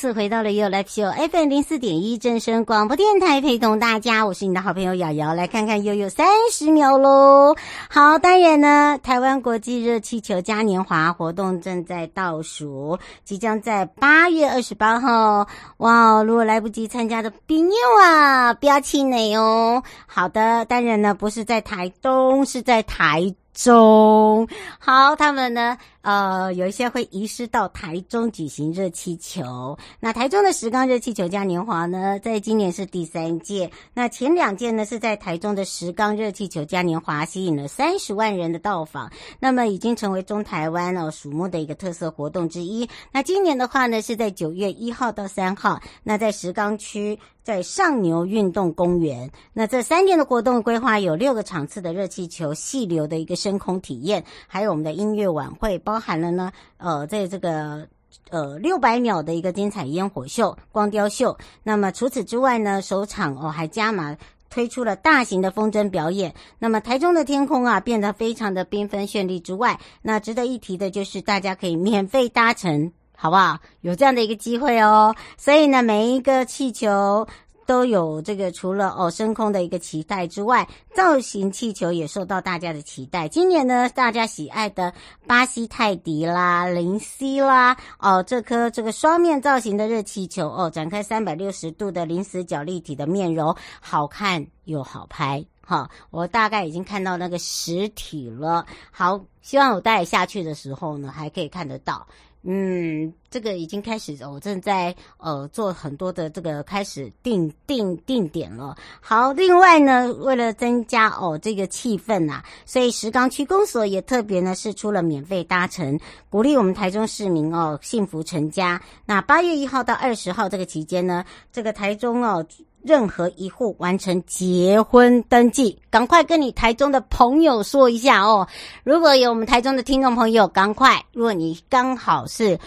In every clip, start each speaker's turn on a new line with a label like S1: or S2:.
S1: 次回到了 You Live Show FM 零四点一正声广播电台，陪同大家，我是你的好朋友瑶瑶，来看看悠悠三十秒喽。好，当然呢，台湾国际热气球嘉年华活动正在倒数，即将在八月二十八号。哇，如果来不及参加的朋友啊，不要气馁哦。好的，当然呢，不是在台东，是在台中。好，他们呢，呃，有一些会移师到台中举行热气球。那台中的石冈热气球嘉年华呢，在今年是第三届。那前两届呢，是在台中的石冈热气球嘉年华吸引了三十万人的到访，那么已经成为中台湾哦瞩目的一个特色活动之一。那今年的话呢，是在九月一号到三号，那在石冈区。在上牛运动公园，那这三天的活动规划有六个场次的热气球细流的一个升空体验，还有我们的音乐晚会，包含了呢，呃，在这个呃六百秒的一个精彩烟火秀、光雕秀。那么除此之外呢，首场哦还加码推出了大型的风筝表演。那么台中的天空啊变得非常的缤纷绚丽之外，那值得一提的就是大家可以免费搭乘。好不好？有这样的一个机会哦，所以呢，每一个气球都有这个除了哦升空的一个期待之外，造型气球也受到大家的期待。今年呢，大家喜爱的巴西泰迪啦、灵犀啦，哦，这颗这个双面造型的热气球哦，展开三百六十度的零死角立体的面容，好看又好拍。好，我大概已经看到那个实体了。好，希望我带下去的时候呢，还可以看得到。嗯，这个已经开始，我正在呃做很多的这个开始定定定点了。好，另外呢，为了增加哦这个气氛呐、所以石冈区公所也特别呢是出了免费搭乘，鼓励我们台中市民哦幸福成家。那八月一号到二十号这个期间呢，这个台中哦。任何一户完成结婚登记，赶快跟你台中的朋友说一下哦。如果有我们台中的听众朋友，赶快，如果你刚好是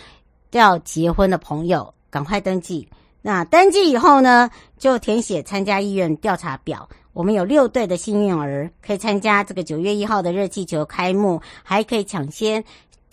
S1: 要结婚的朋友，赶快登记。那登记以后呢，就填写参加意愿调查表。我们有六对的幸运儿可以参加这个九月一号的热气球开幕，还可以抢先。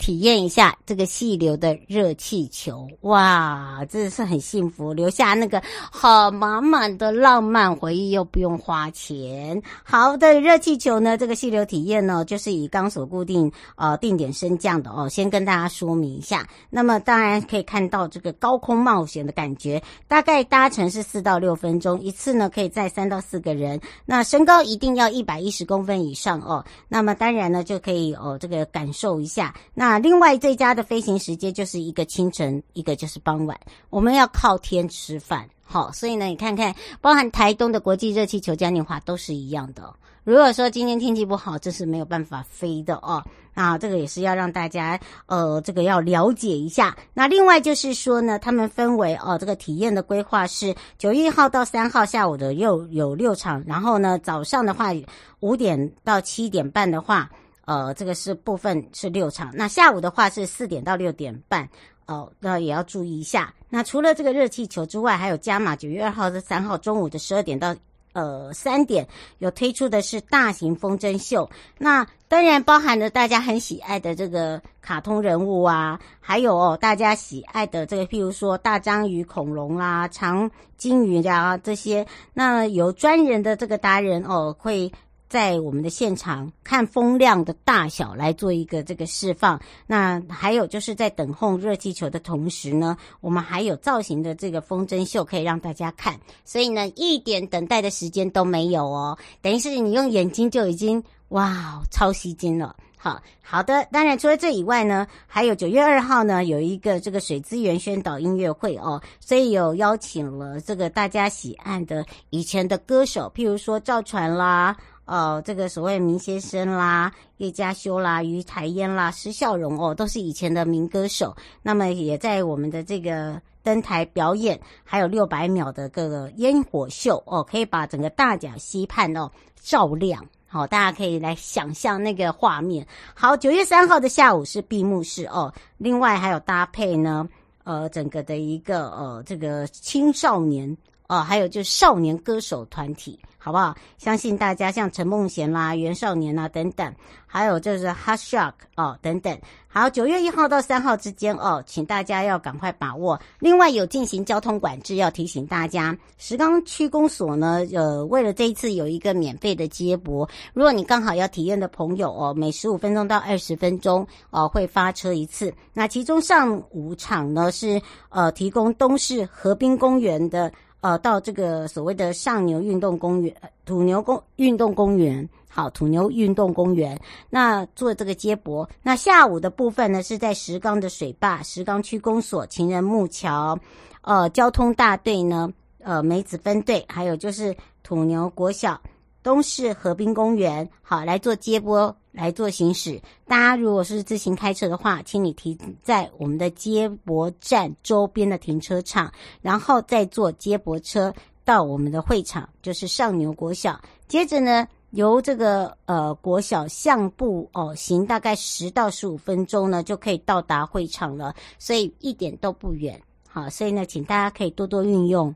S1: 体验一下这个细流的热气球，哇，真的是很幸福，留下那个好满满的浪漫回忆，又不用花钱。好的热气球呢，这个细流体验呢，就是以钢索固定呃定点升降的哦。先跟大家说明一下，那么当然可以看到这个高空冒险的感觉，大概搭乘是四到六分钟，一次呢可以载三到四个人。那身高一定要一百一十公分以上哦。那么当然呢就可以哦这个感受一下那。那另外最佳的飞行时间就是一个清晨，一个就是傍晚。我们要靠天吃饭，好，所以呢，你看看，包含台东的国际热气球嘉年华都是一样的。如果说今天天气不好，这是没有办法飞的哦。啊，这个也是要让大家呃，这个要了解一下。那另外就是说呢，他们分为哦，这个体验的规划是九月一号到三号下午的又有六场，然后呢，早上的话五点到七点半的话。呃，这个是部分是六场，那下午的话是四点到六点半，哦、那也要注意一下。那除了这个热气球之外，还有加码九月二号和三号中午的十二点到呃三点，有推出的是大型风筝秀。那当然包含了大家很喜爱的这个卡通人物啊，还有哦大家喜爱的这个，譬如说大章鱼、恐龙啊、长鲸鱼啊这些，那有专人的这个达人哦会。在我们的现场看风量的大小来做一个这个释放，那还有就是在等候热气球的同时呢，我们还有造型的这个风筝秀可以让大家看，所以呢一点等待的时间都没有哦，等于是你用眼睛就已经哇超吸睛了。好好的，当然除了这以外呢，还有九月二号呢有一个这个水资源宣导音乐会哦，所以有邀请了这个大家喜爱的以前的歌手，譬如说赵传啦。呃，这个所谓明先生啦、叶家修啦、于台烟啦、施孝荣哦，都是以前的民歌手。那么也在我们的这个登台表演，还有六百秒的各个烟火秀哦，可以把整个大甲溪畔哦照亮。好，大家可以来想象那个画面。好，九月三号的下午是闭幕式哦，另外还有搭配呢，呃，整个的一个呃这个青少年。哦，还有就是少年歌手团体，好不好？相信大家像陈梦贤啦、袁少年啦等等，还有就是 Hot Shock 哦等等。好，九月一号到三号之间哦，请大家要赶快把握。另外有进行交通管制，要提醒大家，石冈区公所呢，呃，为了这一次有一个免费的接驳，如果你刚好要体验的朋友哦，每十五分钟到二十分钟哦会发车一次。那其中上午场呢是呃提供东势河滨公园的。呃，到这个所谓的上牛运动公园、土牛公运动公园，好，土牛运动公园，那做这个接驳。那下午的部分呢，是在石冈的水坝、石冈区公所、情人木桥，呃，交通大队呢，呃，梅子分队，还有就是土牛国小。东势河滨公园，好，来做接驳，来做行驶。大家如果是自行开车的话，请你停在我们的接驳站周边的停车场，然后再坐接驳车到我们的会场，就是上牛国小。接着呢，由这个呃国小向步哦行大概十到十五分钟呢，就可以到达会场了，所以一点都不远。好，所以呢，请大家可以多多运用。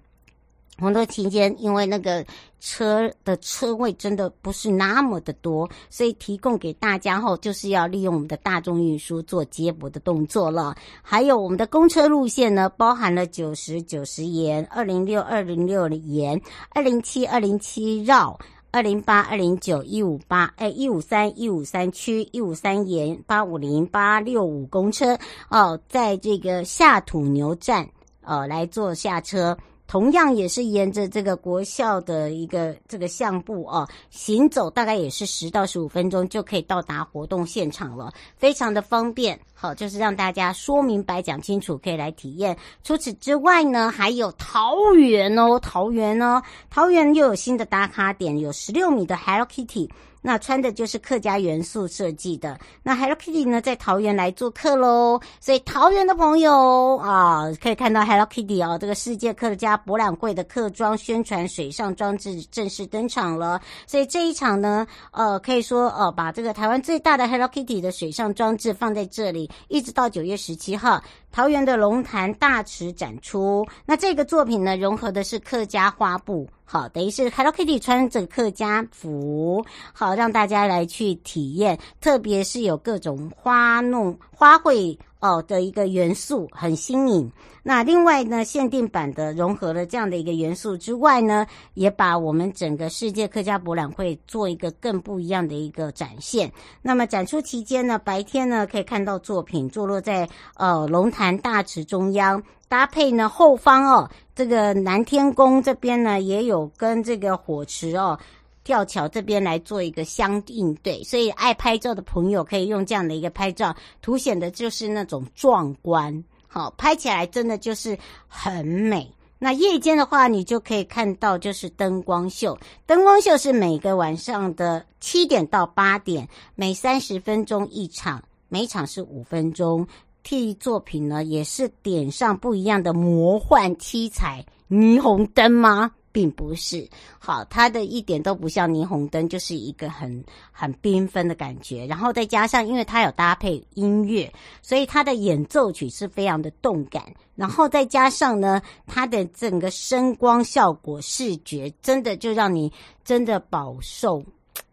S1: 很多期间，因为那个车的车位真的不是那么的多，所以提供给大家后，就是要利用我们的大众运输做接驳的动作了。还有我们的公车路线呢，包含了九十九十沿、二零六二零六沿、二零七二零七绕、二零八二零九一五八、哎一五三一五三区、一五三沿、八五零八六五公车哦，在这个下土牛站呃来做下车。同样也是沿着这个国校的一个这个巷步哦，行走大概也是十到十五分钟就可以到达活动现场了，非常的方便。好，就是让大家说明白讲清楚，可以来体验。除此之外呢，还有桃园哦，桃园哦，桃园又有新的打卡点，有十六米的 Hello Kitty。那穿的就是客家元素设计的。那 Hello Kitty 呢，在桃园来做客喽。所以桃园的朋友啊，可以看到 Hello Kitty 哦，这个世界客家博览会的客庄宣传水上装置正式登场了。所以这一场呢，呃，可以说呃，把这个台湾最大的 Hello Kitty 的水上装置放在这里，一直到九月十七号。桃园的龙潭大池展出，那这个作品呢，融合的是客家花布，好，等于是 Hello Kitty 穿着客家服，好，让大家来去体验，特别是有各种花弄花卉。哦的一个元素很新颖。那另外呢，限定版的融合了这样的一个元素之外呢，也把我们整个世界客家博览会做一个更不一样的一个展现。那么展出期间呢，白天呢可以看到作品坐落在呃龙潭大池中央，搭配呢后方哦这个南天宫这边呢也有跟这个火池哦。吊桥这边来做一个相应对，所以爱拍照的朋友可以用这样的一个拍照，凸显的就是那种壮观，好，拍起来真的就是很美。那夜间的话，你就可以看到就是灯光秀，灯光秀是每个晚上的七点到八点，每三十分钟一场，每场是五分钟。替作品呢也是点上不一样的魔幻七彩霓虹灯吗？并不是，好，它的一点都不像霓虹灯，就是一个很很缤纷的感觉。然后再加上，因为它有搭配音乐，所以它的演奏曲是非常的动感。然后再加上呢，它的整个声光效果、视觉，真的就让你真的饱受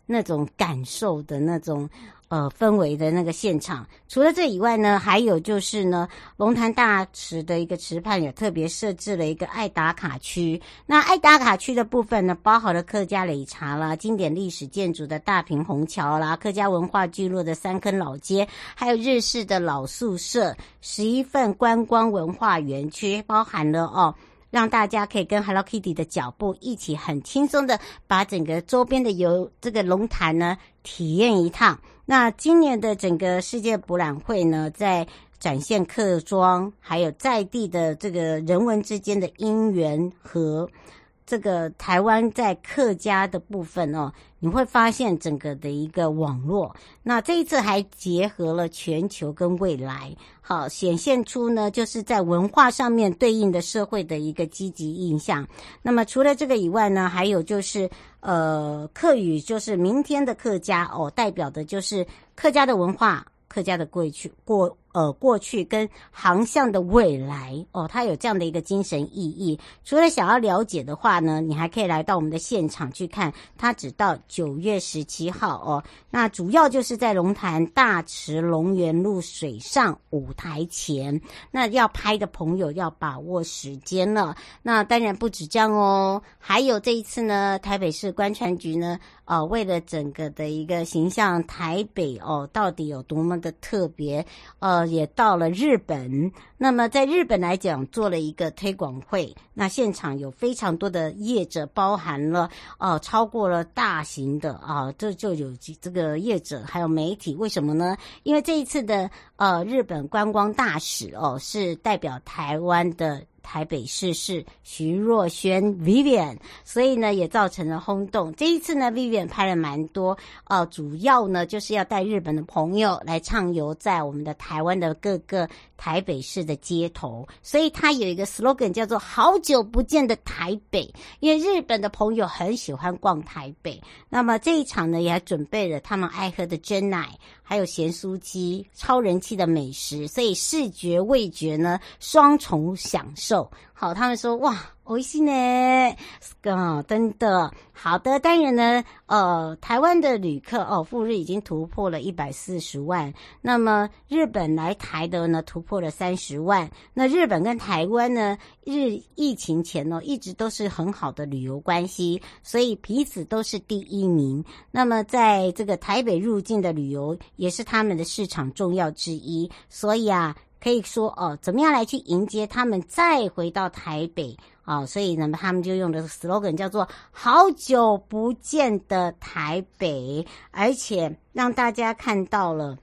S1: 那种感受的那种。呃，氛围的那个现场，除了这以外呢，还有就是呢，龙潭大池的一个池畔也特别设置了一个爱打卡区。那爱打卡区的部分呢，包含了客家擂茶啦、经典历史建筑的大坪虹桥啦、客家文化聚落的三坑老街，还有日式的老宿舍，十一份观光文化园区，包含了哦。让大家可以跟 Hello Kitty 的脚步一起很轻松的把整个周边的游这个龙潭呢体验一趟。那今年的整个世界博览会呢，在展现客装还有在地的这个人文之间的因缘和这个台湾在客家的部分哦，你会发现整个的一个网络。那这一次还结合了全球跟未来，好显现出呢，就是在文化上面对应的社会的一个积极印象。那么除了这个以外呢，还有就是呃客语，就是明天的客家哦，代表的就是客家的文化。客家的过去过呃过去跟航向的未来哦，它有这样的一个精神意义。除了想要了解的话呢，你还可以来到我们的现场去看。它只到九月十七号哦。那主要就是在龙潭大池龙园路水上舞台前。那要拍的朋友要把握时间了。那当然不止这样哦，还有这一次呢，台北市观船局呢。呃，为了整个的一个形象，台北哦，到底有多么的特别？呃，也到了日本。那么在日本来讲，做了一个推广会。那现场有非常多的业者，包含了呃，超过了大型的啊，这就有这个业者还有媒体。为什么呢？因为这一次的呃日本观光大使哦，是代表台湾的。台北市市徐若瑄 Vivian，所以呢也造成了轰动。这一次呢，Vivian 拍了蛮多，呃，主要呢就是要带日本的朋友来畅游在我们的台湾的各个台北市的街头。所以他有一个 slogan 叫做“好久不见的台北”，因为日本的朋友很喜欢逛台北。那么这一场呢，也准备了他们爱喝的珍奶。还有咸酥鸡，超人气的美食，所以视觉味觉呢双重享受。好，他们说哇，美味しい呢，啊，真的好的。当然呢，呃，台湾的旅客哦，赴日已经突破了一百四十万。那么日本来台的呢，突破了三十万。那日本跟台湾呢，日疫情前呢，一直都是很好的旅游关系，所以彼此都是第一名。那么在这个台北入境的旅游，也是他们的市场重要之一。所以啊。可以说哦，怎么样来去迎接他们再回到台北啊？所以呢，他们就用的 slogan 叫做“好久不见的台北”，而且让大家看到了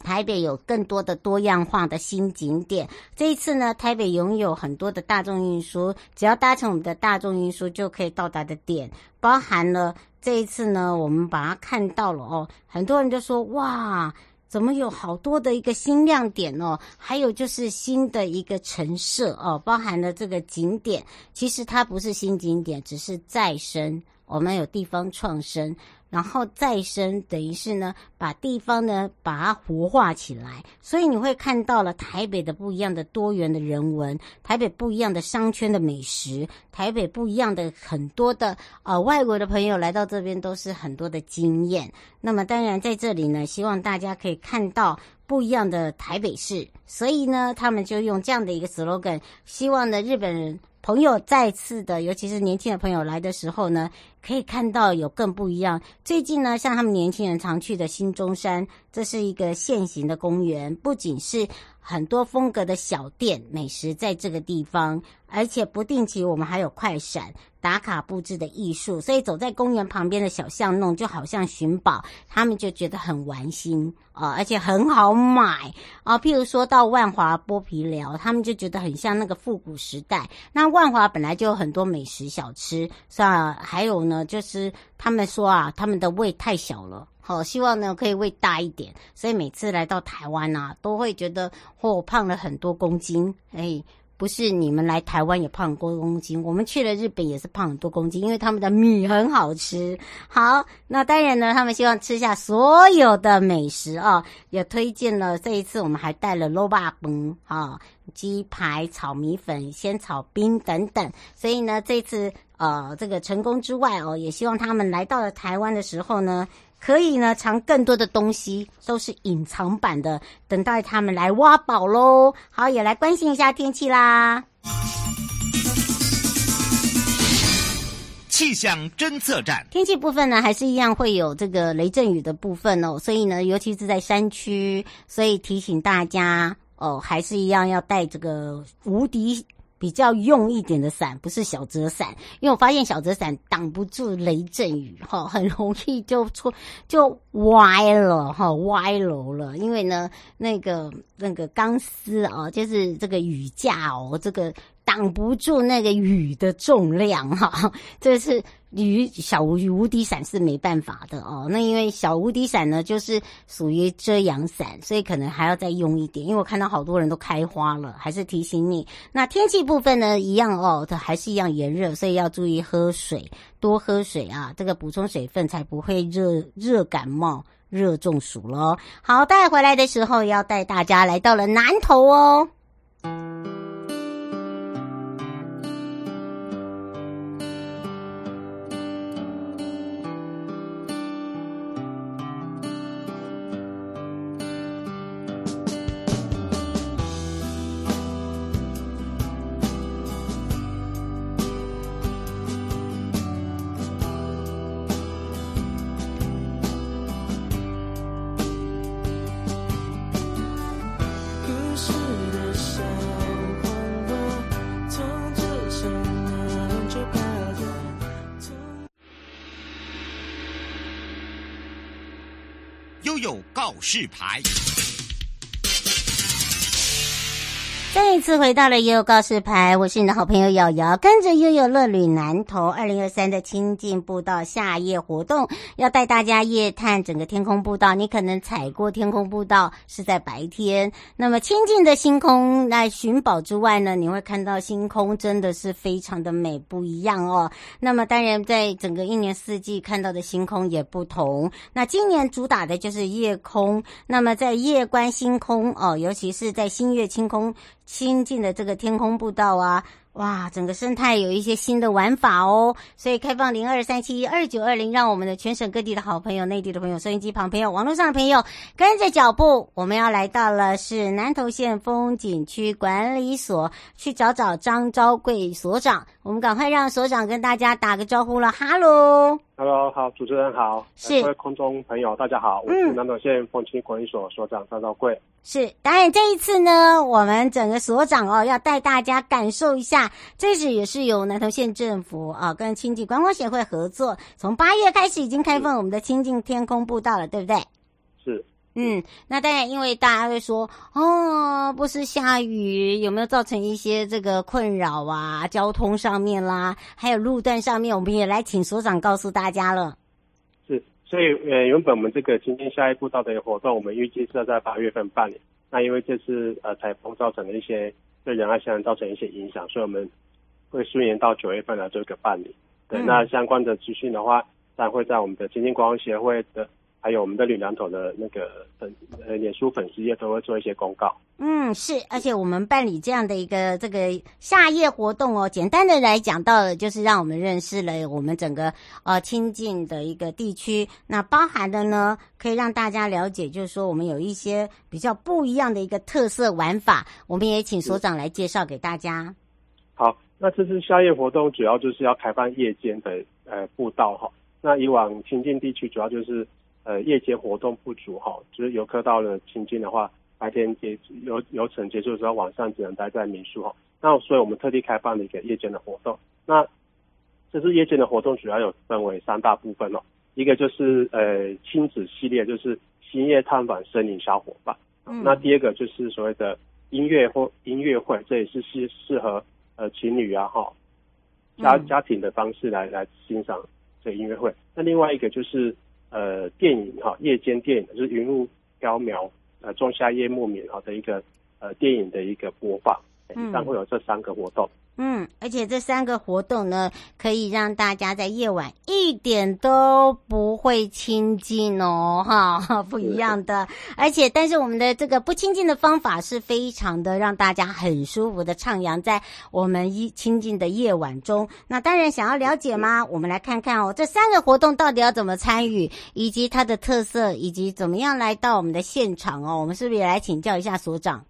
S1: 台北有更多的多样化的新景点。这一次呢，台北拥有很多的大众运输，只要搭乘我们的大众运输就可以到达的点，包含了这一次呢，我们把它看到了哦，很多人就说哇。怎么有好多的一个新亮点哦？还有就是新的一个陈设哦，包含了这个景点，其实它不是新景点，只是再生。我们有地方创生。然后再生，等于是呢，把地方呢把它活化起来，所以你会看到了台北的不一样的多元的人文，台北不一样的商圈的美食，台北不一样的很多的呃外国的朋友来到这边都是很多的经验。那么当然在这里呢，希望大家可以看到不一样的台北市，所以呢，他们就用这样的一个 slogan，希望呢日本人。朋友再次的，尤其是年轻的朋友来的时候呢，可以看到有更不一样。最近呢，像他们年轻人常去的新中山，这是一个现行的公园，不仅是很多风格的小店、美食在这个地方，而且不定期我们还有快闪。打卡布置的艺术，所以走在公园旁边的小巷弄，就好像寻宝，他们就觉得很玩心啊，而且很好买啊。譬如说到万华剥皮寮，他们就觉得很像那个复古时代。那万华本来就有很多美食小吃，是吧？还有呢，就是他们说啊，他们的胃太小了，好，希望呢可以胃大一点。所以每次来到台湾啊，都会觉得嚯，胖了很多公斤，哎。不是你们来台湾也胖很多公斤，我们去了日本也是胖很多公斤，因为他们的米很好吃。好，那当然呢，他们希望吃下所有的美食啊，也推荐了。这一次我们还带了卤肉饭啊、鸡排、炒米粉、仙草冰等等。所以呢，这次呃这个成功之外哦，也希望他们来到了台湾的时候呢。可以呢，藏更多的东西，都是隐藏版的，等待他们来挖宝喽。好，也来关心一下天气啦。
S2: 气象侦测站，
S1: 天气部分呢，还是一样会有这个雷阵雨的部分哦。所以呢，尤其是在山区，所以提醒大家哦，还是一样要带这个无敌。比较用一点的伞，不是小折伞，因为我发现小折伞挡不住雷阵雨，哈，很容易就出就歪了，哈，歪楼了。因为呢，那个那个钢丝啊，就是这个雨架哦，这个挡挡不住那个雨的重量哈，这是雨小雨无敌伞是没办法的哦。那因为小无敌伞呢，就是属于遮阳伞，所以可能还要再用一点。因为我看到好多人都开花了，还是提醒你。那天气部分呢，一样哦，它还是一样炎热，所以要注意喝水，多喝水啊，这个补充水分才不会热热感冒、热中暑喽。好，带回来的时候要带大家来到了南投哦。
S2: 告示牌。
S1: 再一次回到了悠悠告示牌，我是你的好朋友瑶瑶，跟着悠悠乐旅南投二零二三的亲近步道夏夜活动，要带大家夜探整个天空步道。你可能踩过天空步道是在白天，那么清静的星空来寻宝之外呢，你会看到星空真的是非常的美，不一样哦。那么当然，在整个一年四季看到的星空也不同。那今年主打的就是夜空，那么在夜观星空哦，尤其是在星月清空。清境的这个天空步道啊，哇，整个生态有一些新的玩法哦，所以开放零二三七二九二零，让我们的全省各地的好朋友、内地的朋友、收音机旁朋友、网络上的朋友跟着脚步，我们要来到了是南投县风景区管理所，去找找张昭贵所长。我们赶快让所长跟大家打个招呼了，哈喽。
S3: Hello，好，主持人好，
S1: 是
S3: 各位空中朋友，大家好，我是南投县风景管理所所长张昭贵。
S1: 是，当然这一次呢，我们整个所长哦，要带大家感受一下，这次也是由南投县政府啊跟清境观光协会合作，从八月开始已经开放我们的清境天空步道了，对不对？
S3: 是。
S1: 嗯，那当然，因为大家会说，哦，不是下雨，有没有造成一些这个困扰啊？交通上面啦，还有路段上面，我们也来请所长告诉大家了。
S3: 是，所以呃，原本我们这个清境夏夜步道的活动，我们预计是要在八月份办理。那因为这次呃台风造成的一些对仁爱乡造成一些影响，所以我们会顺延到九月份来做一个办理。对，嗯、那相关的资讯的话，当然会在我们的经济观光协会的。还有我们的旅南投的那个粉呃脸书粉丝页都会做一些公告。
S1: 嗯，是，而且我们办理这样的一个这个夏夜活动哦，简单的来讲到了就是让我们认识了我们整个呃清境的一个地区，那包含的呢可以让大家了解，就是说我们有一些比较不一样的一个特色玩法，我们也请所长来介绍给大家。
S3: 好，那这次夏夜活动主要就是要开放夜间的呃步道哈，那以往清境地区主要就是。呃，夜间活动不足哈，就是游客到了清境的话，白天结游游程结束的时候，晚上只能待在民宿哈。那所以我们特地开放了一个夜间的活动。那这次夜间的活动，主要有分为三大部分哦。一个就是呃亲子系列，就是星夜探访森林小伙伴。嗯。那第二个就是所谓的音乐或音乐会，这也是适适合呃情侣啊哈家家庭的方式来来欣赏这个音乐会。那另外一个就是。呃，电影哈，夜间电影就是云雾飘渺，呃，仲夏夜莫眠哈的一个呃电影的一个播放，嗯，将会有这三个活动。
S1: 嗯，而且这三个活动呢，可以让大家在夜晚一点都不会亲近哦，哈，不一样的。而且，但是我们的这个不亲近的方法是非常的让大家很舒服的徜徉在我们一清静的夜晚中。那当然，想要了解吗？我们来看看哦，这三个活动到底要怎么参与，以及它的特色，以及怎么样来到我们的现场哦。我们是不是也来请教一下所长？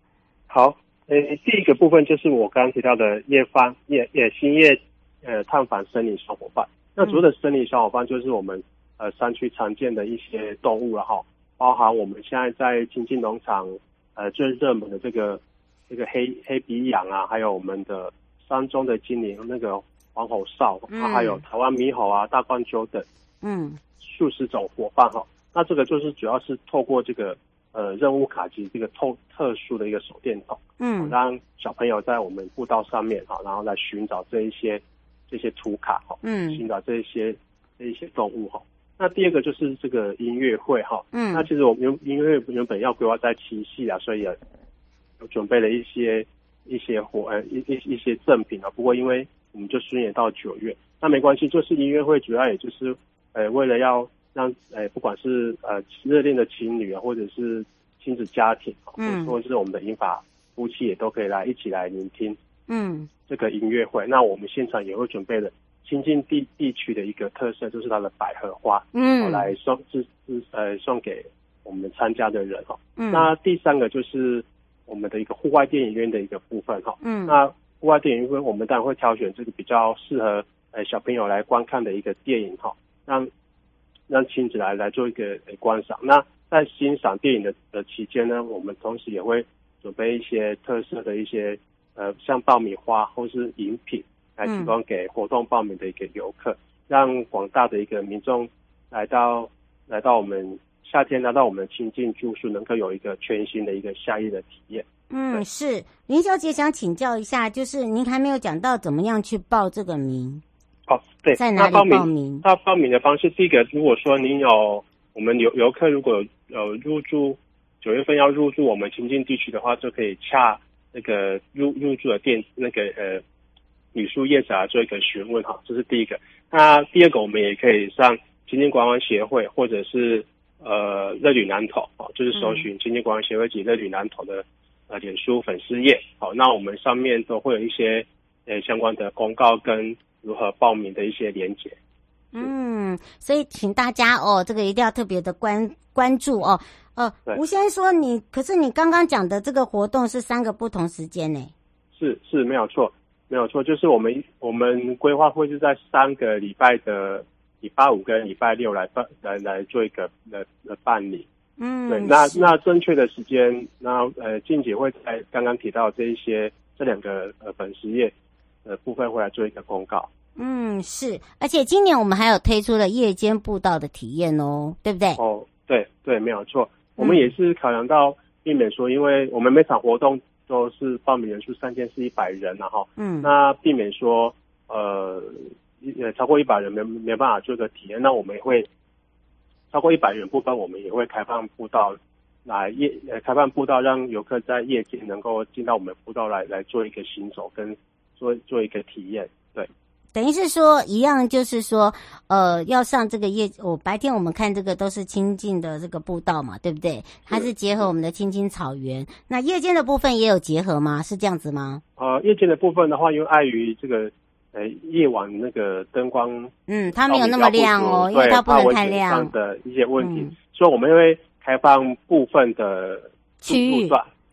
S3: 好。呃，第一个部分就是我刚刚提到的夜访夜夜星夜呃探访森林小伙伴。那主要的森林小伙伴，就是我们呃山区常见的一些动物了哈，包含我们现在在亲近农场呃最热门的这个这个黑黑鼻羊啊，还有我们的山中的精灵那个黄喉哨，嗯，还有台湾猕猴啊、大冠鸠等，嗯，数十种伙伴哈。那这个就是主要是透过这个。呃任务卡及这个特特殊的一个手电筒，
S1: 嗯，
S3: 让小朋友在我们步道上面哈，然后来寻找这一些这些图卡哈，
S1: 嗯，
S3: 寻找这一些这一些动物哈。那第二个就是这个音乐会哈，
S1: 嗯，
S3: 那其实我们音音乐会原本要规划在七夕啊，所以也准备了一些一些活呃一一一些赠品啊。不过因为我们就顺延到九月，那没关系，就是音乐会主要也就是呃为了要让呃不管是呃热恋的情侣啊，或者是亲子家庭啊，嗯，或者是我们的英法夫妻也都可以来一起来聆听，
S1: 嗯，这
S3: 个音乐会。那我们现场也会准备了。清境地地区的一个特色就是它的百合花，嗯，来送是是呃送给我们参加的人哈。嗯，那第三个就是我们的一个户外电影院的一个部分哈。嗯，那户外电影院我们当然会挑选这个比较适合呃小朋友来观看的一个电影哈，让让亲子来来做一个观赏。那在欣赏电影的的期间呢，我们同时也会准备一些特色的一些呃像爆米花或是饮品。来提供给活动报名的一个游客，嗯、让广大的一个民众来到来到我们夏天来到我们亲近住宿，能够有一个全新的一个夏夜的体验。
S1: 嗯，是林小姐想请教一下，就是您还没有讲到怎么样去报这个名？
S3: 哦，对，
S1: 在哪里报名？报名
S3: 那报名的方式，第一个，如果说您有我们游游客如果有入住九月份要入住我们清境地区的话，就可以洽那个入入住的店那个呃。旅宿业者啊做一个询问哈，这是第一个。那第二个，我们也可以上清境观光协会或者是呃乐旅南投哦，就是搜寻清境观光协会及乐旅南投的呃脸书粉丝页。好，那我们上面都会有一些呃相关的公告跟如何报名的一些连接。
S1: 嗯，所以请大家哦，这个一定要特别的关关注哦。呃，吴先生说你，可是你刚刚讲的这个活动是三个不同时间呢？
S3: 是是，没有错。没有错，就是我们我们规划会是在三个礼拜的礼拜五跟礼拜六来办来来做一个的的办理。嗯，对，那那正确的时间，那呃静姐会在刚刚提到这一些这两个呃粉丝页的部分会来做一个公告。
S1: 嗯，是，而且今年我们还有推出了夜间步道的体验哦，对不对？
S3: 哦，对对，没有错，我们也是考量到避免说，因为我们每场活动。都是报名人数三千是一百人，然后，嗯，那避免说，呃，呃，超过一百人没没办法做个体验，那我们也会超过一百人部分，我们也会开放步道来夜，呃，开放步道让游客在夜间能够进到我们步道来来做一个行走跟做做一个体验，对。
S1: 等于是说一样，就是说，呃，要上这个夜，我、哦、白天我们看这个都是清净的这个步道嘛，对不对？它是结合我们的青青草原。那夜间的部分也有结合吗？是这样子吗？
S3: 呃，夜间的部分的话，因为碍于这个呃夜晚那个灯光，
S1: 嗯，它没有那么亮哦，因为它不能太亮
S3: 的一些问题，嗯、所以我们会开放部分的
S1: 区域，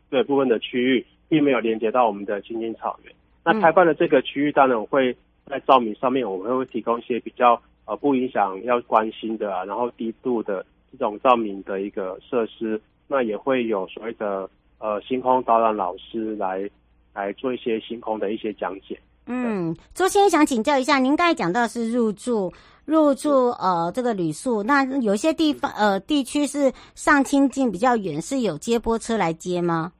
S3: 对部分的区域，并没有连接到我们的青青草原。那开放的这个区域，当然我会。在照明上面，我们会提供一些比较呃不影响要关心的啊，然后低度的这种照明的一个设施。那也会有所谓的呃星空导览老师来来做一些星空的一些讲解。
S1: 嗯，周先生想请教一下，您刚才讲到是入住入住呃这个旅宿，那有些地方呃地区是上清境比较远，是有接驳车来接
S3: 吗？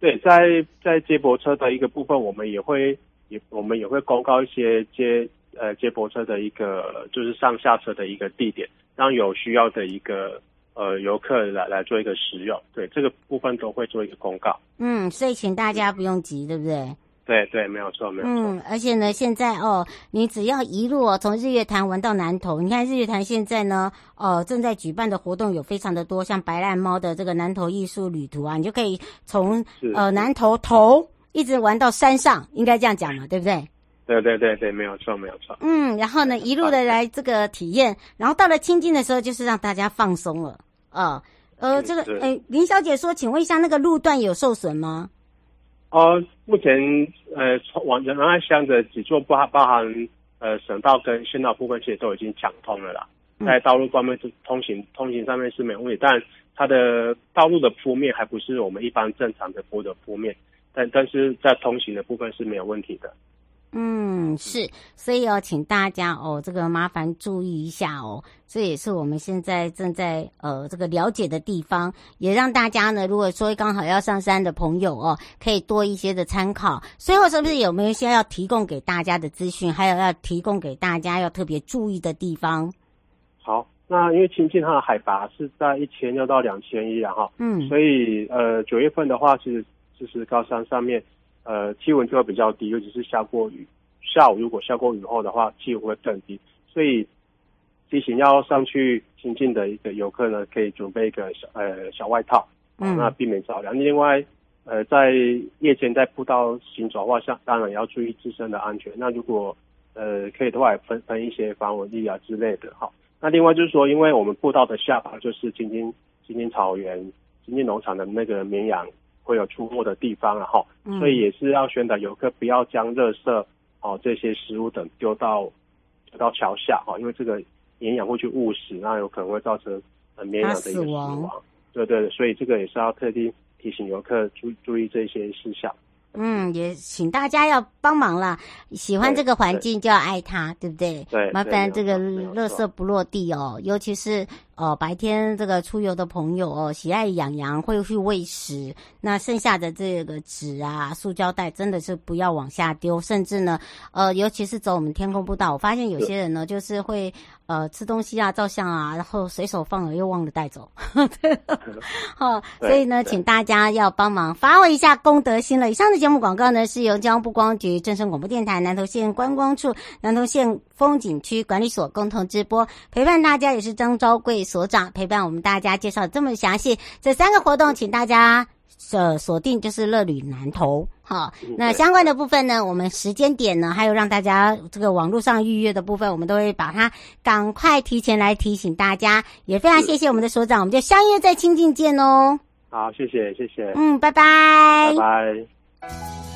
S3: 对，在在接驳车的一个部分，我们也会。也我们也会公告一些接呃接驳车的一个就是上下车的一个地点，让有需要的一个呃游客来来做一个使用。对，这个部分都会做一个公告。
S1: 嗯，所以请大家不用急，对不对？
S3: 对对，没有错，没有错。
S1: 嗯，而且呢，现在哦，你只要一路哦，从日月潭玩到南投，你看日月潭现在呢，呃，正在举办的活动有非常的多，像白烂猫的这个南投艺术旅途啊，你就可以从呃南投头。一直玩到山上，应该这样讲嘛，对不对？
S3: 对对对对，没有错，没有错。
S1: 嗯，然后呢，一路的来这个体验，然后到了清境的时候，就是让大家放松了啊。呃，这个，哎，林小姐说，请问一下，那个路段有受损吗？
S3: 哦，目前呃，往仁爱乡的几座包包含呃省道跟县道部分，其实都已经抢通了啦。在道路方面是，通行通行上面是没问题，但它的道路的铺面还不是我们一般正常的坡的铺面。但但是在通行的部分是没有问题的。
S1: 嗯，是，所以哦，请大家哦，这个麻烦注意一下哦，这也是我们现在正在呃这个了解的地方，也让大家呢，如果说刚好要上山的朋友哦，可以多一些的参考。最后是不是有没有一些要提供给大家的资讯，还有要提供给大家要特别注意的地方？
S3: 好，那因为清境它的海拔是在一千六到两千一，然后嗯，所以呃九月份的话，其实就是高山上面。呃，气温就会比较低，尤其是下过雨，下午如果下过雨后的话，气温会更低。所以，提醒要上去亲近的一个游客呢，可以准备一个小呃小外套，嗯，那避免着凉。另外，呃，在夜间在步道行走的话，像当然也要注意自身的安全。那如果呃可以的话，也喷喷一些防蚊液啊之类的。好，那另外就是说，因为我们步道的下方就是青青青青草原、青青农场的那个绵羊。会有出没的地方，然后，所以也是要宣导游客不要将垃圾哦这些食物等丢到丢到桥下哈，因为这个绵羊会去误食，那有可能会造成绵羊的一个死亡。对对，所以这个也是要特地提醒游客注注意这些事项。
S1: 嗯，也请大家要帮忙啦。喜欢这个环境就要爱它，对，对不对？
S3: 对，
S1: 麻烦这个垃圾不落地哦，尤其是哦白天这个出游的朋友哦，喜爱养羊会去喂食，那剩下的这个纸啊、塑胶袋真的是不要往下丢，甚至呢，呃，尤其是走我们天空步道，我发现有些人呢就是会呃吃东西啊、照相啊，然后随手放了又忘了带走。好，所以呢，请大家要帮忙发挥一下公德心了。以上的节目广告呢，是由交通部观光局、正声广播电台南投县观光处、南投县风景区管理所共同直播，陪伴大家也是张昭贵所长陪伴我们大家介绍这么详细。这三个活动，请大家呃锁定就是乐旅南投。好，那相关的部分呢，我们时间点呢，还有让大家这个网络上预约的部分，我们都会把它赶快提前来提醒大家。也非常谢谢我们的所长，我们就相约在清境见哦。
S3: 好，谢谢，谢谢。
S1: 嗯，拜拜。
S3: 拜拜。